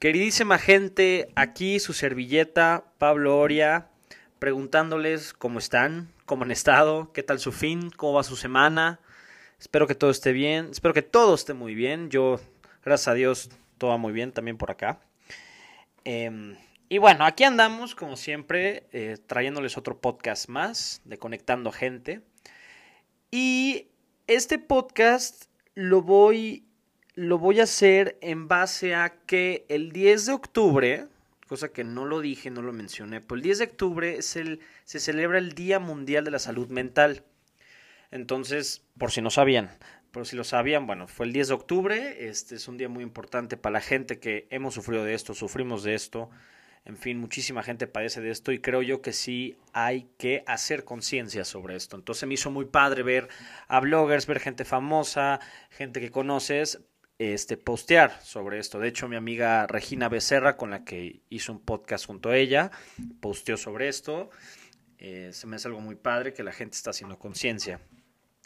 Queridísima gente, aquí su servilleta, Pablo Oria, preguntándoles cómo están, cómo han estado, qué tal su fin, cómo va su semana. Espero que todo esté bien, espero que todo esté muy bien. Yo, gracias a Dios, todo va muy bien también por acá. Em, y bueno, aquí andamos, como siempre, eh, trayéndoles otro podcast más de Conectando Gente. Y este podcast lo voy lo voy a hacer en base a que el 10 de octubre, cosa que no lo dije, no lo mencioné, pero el 10 de octubre es el, se celebra el Día Mundial de la Salud Mental. Entonces, por si no sabían, por si lo sabían, bueno, fue el 10 de octubre, este es un día muy importante para la gente que hemos sufrido de esto, sufrimos de esto, en fin, muchísima gente padece de esto y creo yo que sí hay que hacer conciencia sobre esto. Entonces me hizo muy padre ver a bloggers, ver gente famosa, gente que conoces, este, postear sobre esto. De hecho, mi amiga Regina Becerra, con la que hizo un podcast junto a ella, posteó sobre esto. Eh, se me hace algo muy padre que la gente está haciendo conciencia.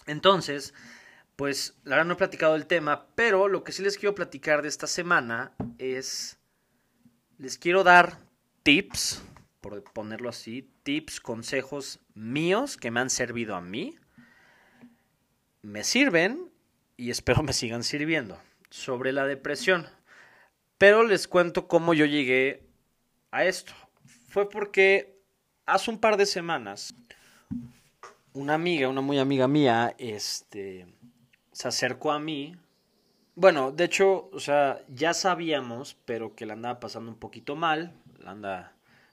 Entonces, pues la verdad no he platicado el tema, pero lo que sí les quiero platicar de esta semana es, les quiero dar tips, por ponerlo así, tips, consejos míos que me han servido a mí, me sirven y espero me sigan sirviendo sobre la depresión. Pero les cuento cómo yo llegué a esto. Fue porque hace un par de semanas una amiga, una muy amiga mía, este, se acercó a mí. Bueno, de hecho, o sea, ya sabíamos, pero que la andaba pasando un poquito mal, la anda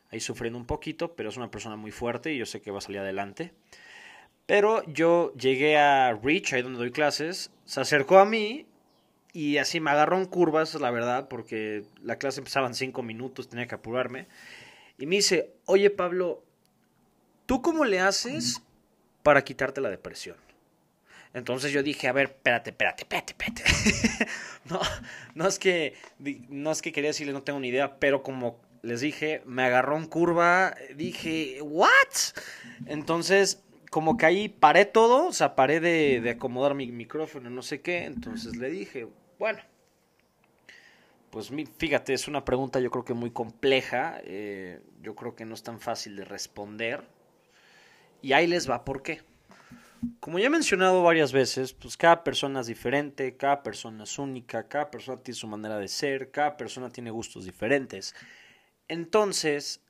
ahí sufriendo un poquito, pero es una persona muy fuerte y yo sé que va a salir adelante. Pero yo llegué a Reach, ahí donde doy clases, se acercó a mí y así me agarró en curvas, la verdad, porque la clase empezaba en cinco minutos, tenía que apurarme. Y me dice, oye Pablo, ¿tú cómo le haces para quitarte la depresión? Entonces yo dije, a ver, espérate, espérate, espérate, espérate. no, no, es que, no es que quería decirle, no tengo ni idea, pero como les dije, me agarró en curva, dije, ¿what? Entonces como que ahí paré todo, o sea, paré de, de, acomodar mi micrófono, no sé qué, entonces le dije, bueno, pues fíjate, es una pregunta yo creo que muy compleja, eh, yo creo que no es tan fácil de responder. Y ahí les va, ¿por qué? Como ya he mencionado varias veces, pues cada persona es diferente, cada persona es única, cada persona tiene su manera de ser, cada persona tiene gustos diferentes. Entonces,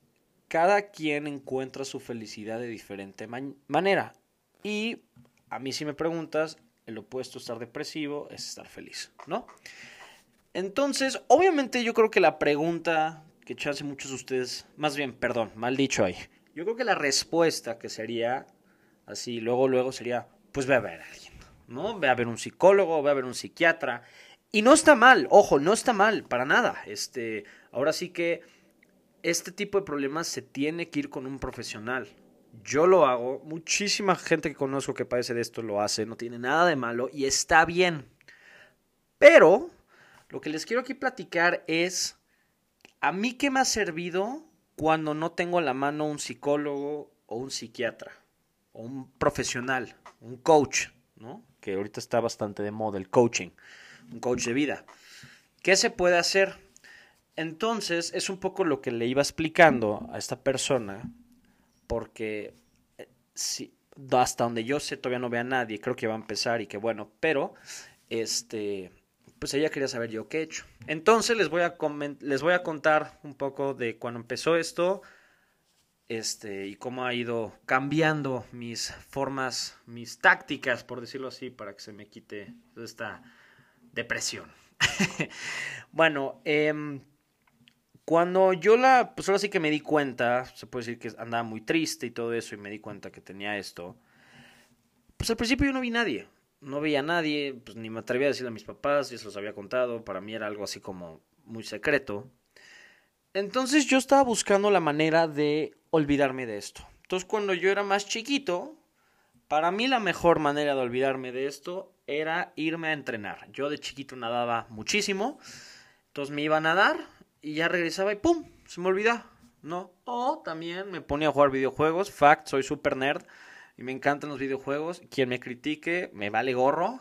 cada quien encuentra su felicidad de diferente manera. Y a mí si me preguntas, el opuesto a estar depresivo es estar feliz, ¿no? Entonces, obviamente yo creo que la pregunta que chance muchos de ustedes, más bien, perdón, mal dicho ahí. Yo creo que la respuesta que sería así, luego, luego sería, pues ve a ver a alguien, ¿no? Ve a ver un psicólogo, ve a ver un psiquiatra. Y no está mal, ojo, no está mal, para nada. Este, ahora sí que este tipo de problemas se tiene que ir con un profesional. Yo lo hago, muchísima gente que conozco que padece de esto lo hace, no tiene nada de malo y está bien. Pero lo que les quiero aquí platicar es a mí qué me ha servido cuando no tengo a la mano un psicólogo o un psiquiatra o un profesional, un coach, ¿no? Que ahorita está bastante de moda el coaching, un coach de vida. ¿Qué se puede hacer? Entonces es un poco lo que le iba explicando a esta persona porque eh, si, hasta donde yo sé todavía no ve a nadie, creo que va a empezar y que bueno, pero este pues ella quería saber yo qué he hecho. Entonces les voy a les voy a contar un poco de cuando empezó esto este y cómo ha ido cambiando mis formas, mis tácticas, por decirlo así, para que se me quite esta depresión. bueno, eh, cuando yo la, pues ahora sí que me di cuenta, se puede decir que andaba muy triste y todo eso, y me di cuenta que tenía esto, pues al principio yo no vi nadie, no veía a nadie, pues ni me atrevía a decirle a mis papás, ya se los había contado, para mí era algo así como muy secreto. Entonces yo estaba buscando la manera de olvidarme de esto. Entonces cuando yo era más chiquito, para mí la mejor manera de olvidarme de esto era irme a entrenar. Yo de chiquito nadaba muchísimo, entonces me iba a nadar y ya regresaba y ¡pum! Se me olvidaba, ¿no? O también me ponía a jugar videojuegos. Fact, soy super nerd y me encantan los videojuegos. Quien me critique, me vale gorro.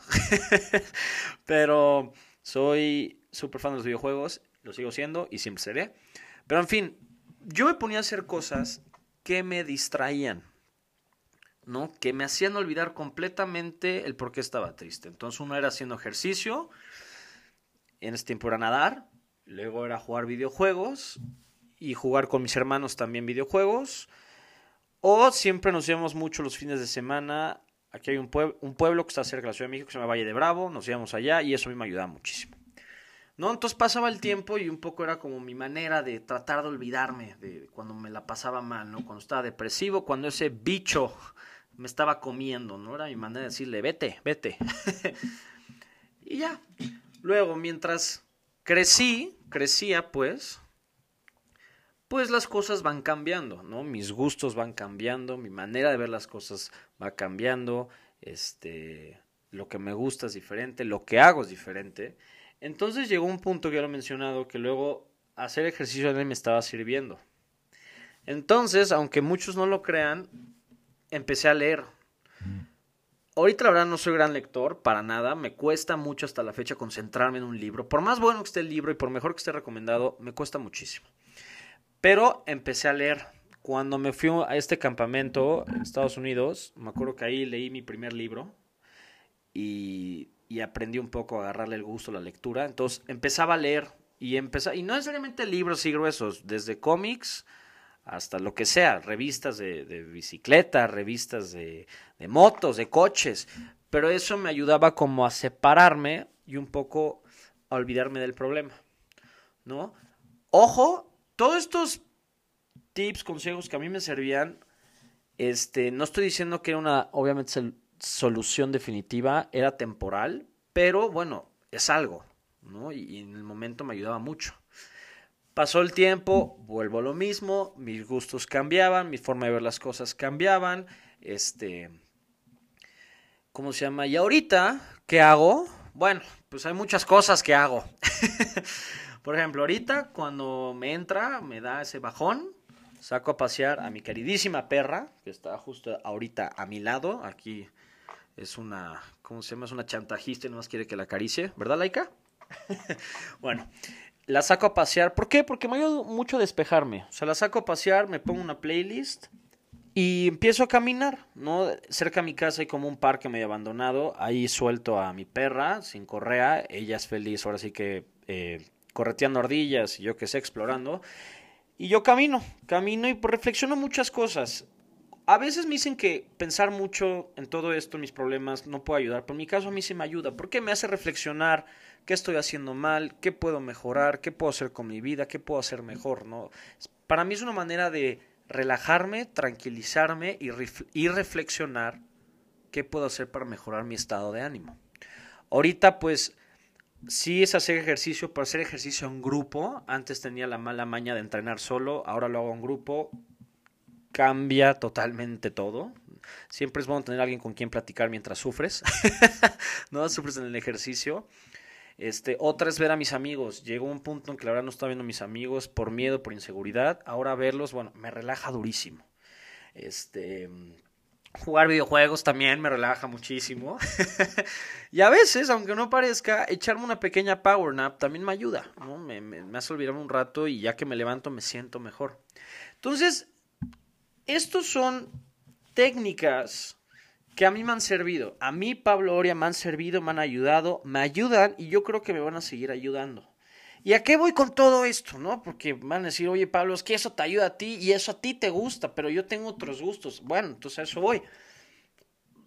Pero soy súper fan de los videojuegos. lo sigo siendo y siempre seré. Pero en fin, yo me ponía a hacer cosas que me distraían, ¿no? Que me hacían olvidar completamente el por qué estaba triste. Entonces uno era haciendo ejercicio, en ese tiempo era nadar, luego era jugar videojuegos y jugar con mis hermanos también videojuegos. O siempre nos íbamos mucho los fines de semana. Aquí hay un, un pueblo que está cerca de la Ciudad de México que se llama Valle de Bravo. Nos íbamos allá y eso a mí me ayudaba muchísimo. ¿No? Entonces pasaba el tiempo y un poco era como mi manera de tratar de olvidarme de cuando me la pasaba mal, ¿no? Cuando estaba depresivo, cuando ese bicho me estaba comiendo, ¿no? Era mi manera de decirle, vete, vete. y ya. Luego, mientras crecí, crecía pues, pues las cosas van cambiando, ¿no? Mis gustos van cambiando, mi manera de ver las cosas va cambiando, este, lo que me gusta es diferente, lo que hago es diferente. Entonces llegó un punto que ya lo he mencionado, que luego hacer ejercicio a mí me estaba sirviendo. Entonces, aunque muchos no lo crean, empecé a leer. Ahorita la verdad no soy gran lector, para nada, me cuesta mucho hasta la fecha concentrarme en un libro. Por más bueno que esté el libro y por mejor que esté recomendado, me cuesta muchísimo. Pero empecé a leer. Cuando me fui a este campamento en Estados Unidos, me acuerdo que ahí leí mi primer libro y y aprendí un poco a agarrarle el gusto a la lectura. Entonces empezaba a leer y empezaba, y no necesariamente libros así gruesos, desde cómics hasta lo que sea, revistas de, bicicleta, revistas de, de, motos, de coches, pero eso me ayudaba como a separarme y un poco a olvidarme del problema, ¿no? Ojo, todos estos tips, consejos que a mí me servían, este, no estoy diciendo que era una, obviamente solución definitiva, era temporal, pero bueno, es algo, ¿no? Y, en el momento me ayudaba mucho. Pasó el tiempo, vuelvo a lo mismo, mis gustos cambiaban, mi forma de ver las cosas cambiaban, este, ¿cómo se llama? Y ahorita, ¿qué hago? Bueno, pues hay muchas cosas que hago. Por ejemplo, ahorita cuando me entra, me da ese bajón, saco a pasear a mi queridísima perra, que está justo ahorita a mi lado, aquí es una, ¿cómo se llama? Es una chantajista y no más quiere que la acaricie, ¿verdad, Laika? bueno, la saco a pasear. ¿Por qué? Porque me ayuda mucho a despejarme. O sea, la saco a pasear, me pongo una playlist y empiezo a caminar, ¿no? Cerca de mi casa hay como un parque medio abandonado. Ahí suelto a mi perra sin correa. Ella es feliz, ahora sí que eh, correteando ardillas y yo que sé, explorando. Y yo camino, camino y reflexiono muchas cosas. A veces me dicen que pensar mucho en todo esto, en mis problemas, no puede ayudar. Pero en mi caso a mí sí me ayuda, porque me hace reflexionar qué estoy haciendo mal, qué puedo mejorar, qué puedo hacer con mi vida, qué puedo hacer mejor, ¿no? Para mí es una manera de relajarme, tranquilizarme y, y reflexionar qué puedo hacer para mejorar mi estado de ánimo. Ahorita pues sí es hacer ejercicio, pero hacer ejercicio en grupo. Antes tenía la mala maña de entrenar solo, ahora lo hago en grupo cambia totalmente todo. Siempre es bueno tener alguien con quien platicar mientras sufres, no sufres en el ejercicio. Este, otra es ver a mis amigos. Llegó un punto en que la verdad no estaba viendo a mis amigos por miedo, por inseguridad. Ahora verlos, bueno, me relaja durísimo. Este, jugar videojuegos también me relaja muchísimo. y a veces, aunque no parezca, echarme una pequeña power nap también me ayuda. Me, me, me hace un rato y ya que me levanto me siento mejor. Entonces, estos son técnicas que a mí me han servido. A mí, Pablo Oria, me han servido, me han ayudado, me ayudan y yo creo que me van a seguir ayudando. ¿Y a qué voy con todo esto? ¿No? Porque van a decir, oye, Pablo, es que eso te ayuda a ti y eso a ti te gusta, pero yo tengo otros gustos. Bueno, entonces a eso voy.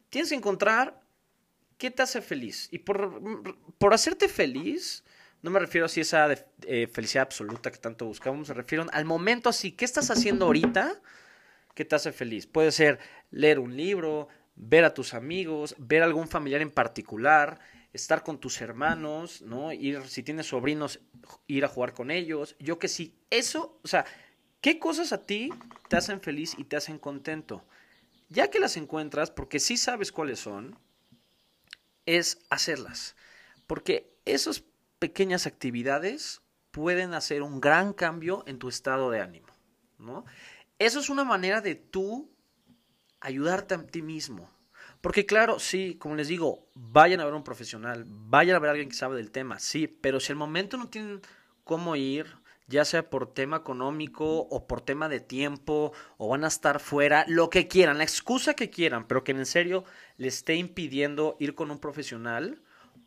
Tienes que encontrar qué te hace feliz. Y por, por hacerte feliz, no me refiero así a esa eh, felicidad absoluta que tanto buscamos, me refiero al momento así. ¿Qué estás haciendo ahorita? ¿Qué te hace feliz. Puede ser leer un libro, ver a tus amigos, ver a algún familiar en particular, estar con tus hermanos, ¿no? Ir, si tienes sobrinos, ir a jugar con ellos. Yo que sí, eso, o sea, ¿qué cosas a ti te hacen feliz y te hacen contento? Ya que las encuentras, porque sí sabes cuáles son, es hacerlas. Porque esas pequeñas actividades pueden hacer un gran cambio en tu estado de ánimo, ¿no? Eso es una manera de tú ayudarte a ti mismo. Porque claro, sí, como les digo, vayan a ver a un profesional, vayan a ver a alguien que sabe del tema, sí, pero si al momento no tienen cómo ir, ya sea por tema económico o por tema de tiempo, o van a estar fuera, lo que quieran, la excusa que quieran, pero que en serio le esté impidiendo ir con un profesional,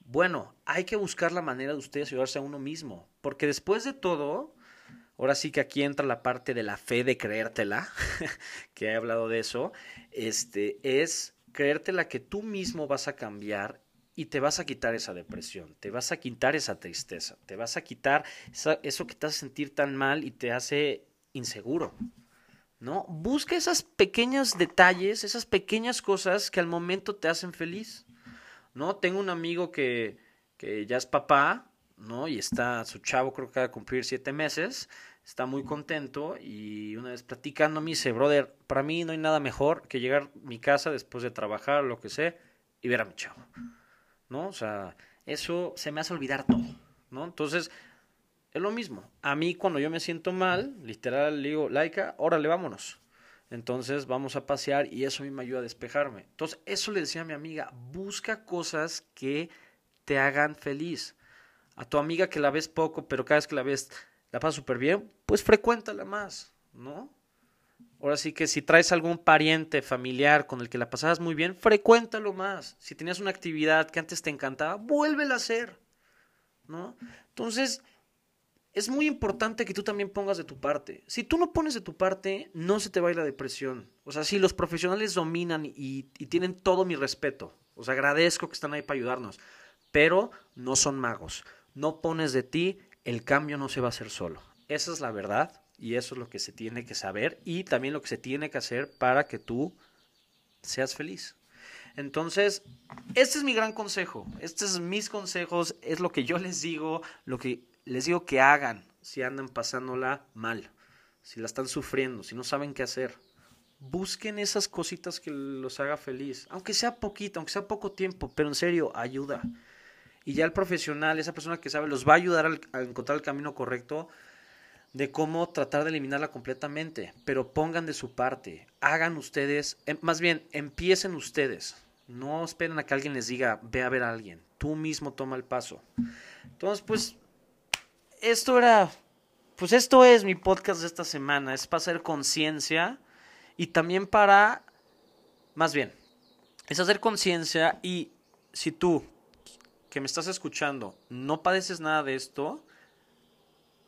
bueno, hay que buscar la manera de ustedes ayudarse a uno mismo, porque después de todo, ahora sí que aquí entra la parte de la fe de creértela, que he hablado de eso, este, es creértela que tú mismo vas a cambiar y te vas a quitar esa depresión, te vas a quitar esa tristeza, te vas a quitar eso que te hace sentir tan mal y te hace inseguro. ¿No? Busca esos pequeños detalles, esas pequeñas cosas que al momento te hacen feliz. ¿No? Tengo un amigo que, que ya es papá, ¿no? Y está, su chavo creo que va a cumplir siete meses, está muy contento y una vez platicando me dice, brother, para mí no hay nada mejor que llegar a mi casa después de trabajar, lo que sea, y ver a mi chavo. ¿no? O sea, eso se me hace olvidar todo, ¿no? Entonces, es lo mismo. A mí cuando yo me siento mal, literal le digo, Laika, órale, vámonos. Entonces vamos a pasear y eso a mí me ayuda a despejarme. Entonces, eso le decía a mi amiga, busca cosas que te hagan feliz. A tu amiga que la ves poco, pero cada vez que la ves la pasa súper bien, pues frecuéntala más, ¿no? Ahora sí que si traes algún pariente familiar con el que la pasabas muy bien, frecuéntalo más. Si tenías una actividad que antes te encantaba, vuélvela a hacer. ¿No? Entonces, es muy importante que tú también pongas de tu parte. Si tú no pones de tu parte, no se te va a ir la depresión. O sea, si los profesionales dominan y, tienen todo mi respeto, os agradezco que están ahí para ayudarnos, pero no son magos. No pones de ti, el cambio no se va a hacer solo. Esa es la verdad y eso es lo que se tiene que saber y también lo que se tiene que hacer para que tú seas feliz. Entonces, este es mi gran consejo. Estos son mis consejos, es lo que yo les digo, lo que les digo que hagan si andan pasándola mal, si la están sufriendo, si no saben qué hacer. Busquen esas cositas que los haga feliz, aunque sea poquito, aunque sea poco tiempo, pero en serio, ayuda. Y ya el profesional, esa persona que sabe, los va a ayudar a encontrar el camino correcto de cómo tratar de eliminarla completamente, pero pongan de su parte, hagan ustedes, em, más bien, empiecen ustedes, no esperen a que alguien les diga, ve a ver a alguien, tú mismo toma el paso. Entonces, pues, esto era, pues esto es mi podcast de esta semana, es para hacer conciencia y también para, más bien, es hacer conciencia y si tú, que me estás escuchando, no padeces nada de esto,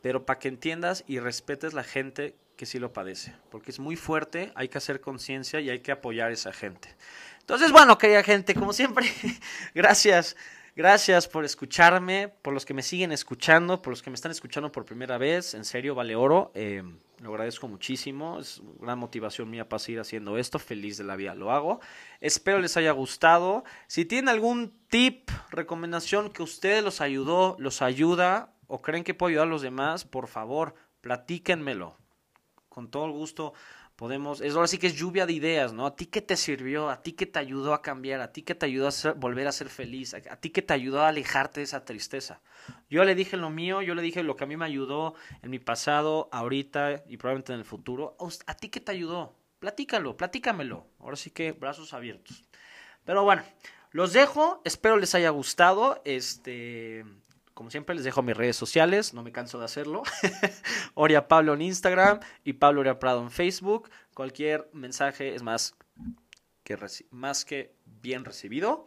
pero para que entiendas y respetes la gente que sí lo padece, porque es muy fuerte, hay que hacer conciencia y hay que apoyar a esa gente. Entonces, bueno, querida gente, como siempre, gracias, gracias por escucharme, por los que me siguen escuchando, por los que me están escuchando por primera vez, en serio, vale oro, eh, lo agradezco muchísimo, es una motivación mía para seguir haciendo esto, feliz de la vida lo hago. Espero les haya gustado. Si tienen algún tip, recomendación que ustedes los ayudó, los ayuda, o creen que puedo ayudar a los demás, por favor, platíquenmelo. Con todo el gusto podemos, es ahora sí que es lluvia de ideas, ¿no? A ti que te sirvió, a ti que te ayudó a cambiar, a ti que te ayudó a volver a ser feliz, a, ti que te ayudó a alejarte de esa tristeza. Yo le dije lo mío, yo le dije lo que a mí me ayudó en mi pasado, ahorita y probablemente en el futuro. A ti que te ayudó, platícalo, platícamelo. Ahora sí que brazos abiertos. Pero bueno, los dejo, espero les haya gustado. Este, como siempre, les dejo mis redes sociales, no me canso de hacerlo. Oria Pablo en Instagram y Pablo Oria Prado en Facebook. Cualquier mensaje es más que, más que bien recibido.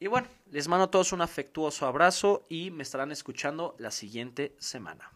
Y bueno, les mando a todos un afectuoso abrazo y me estarán escuchando la siguiente semana.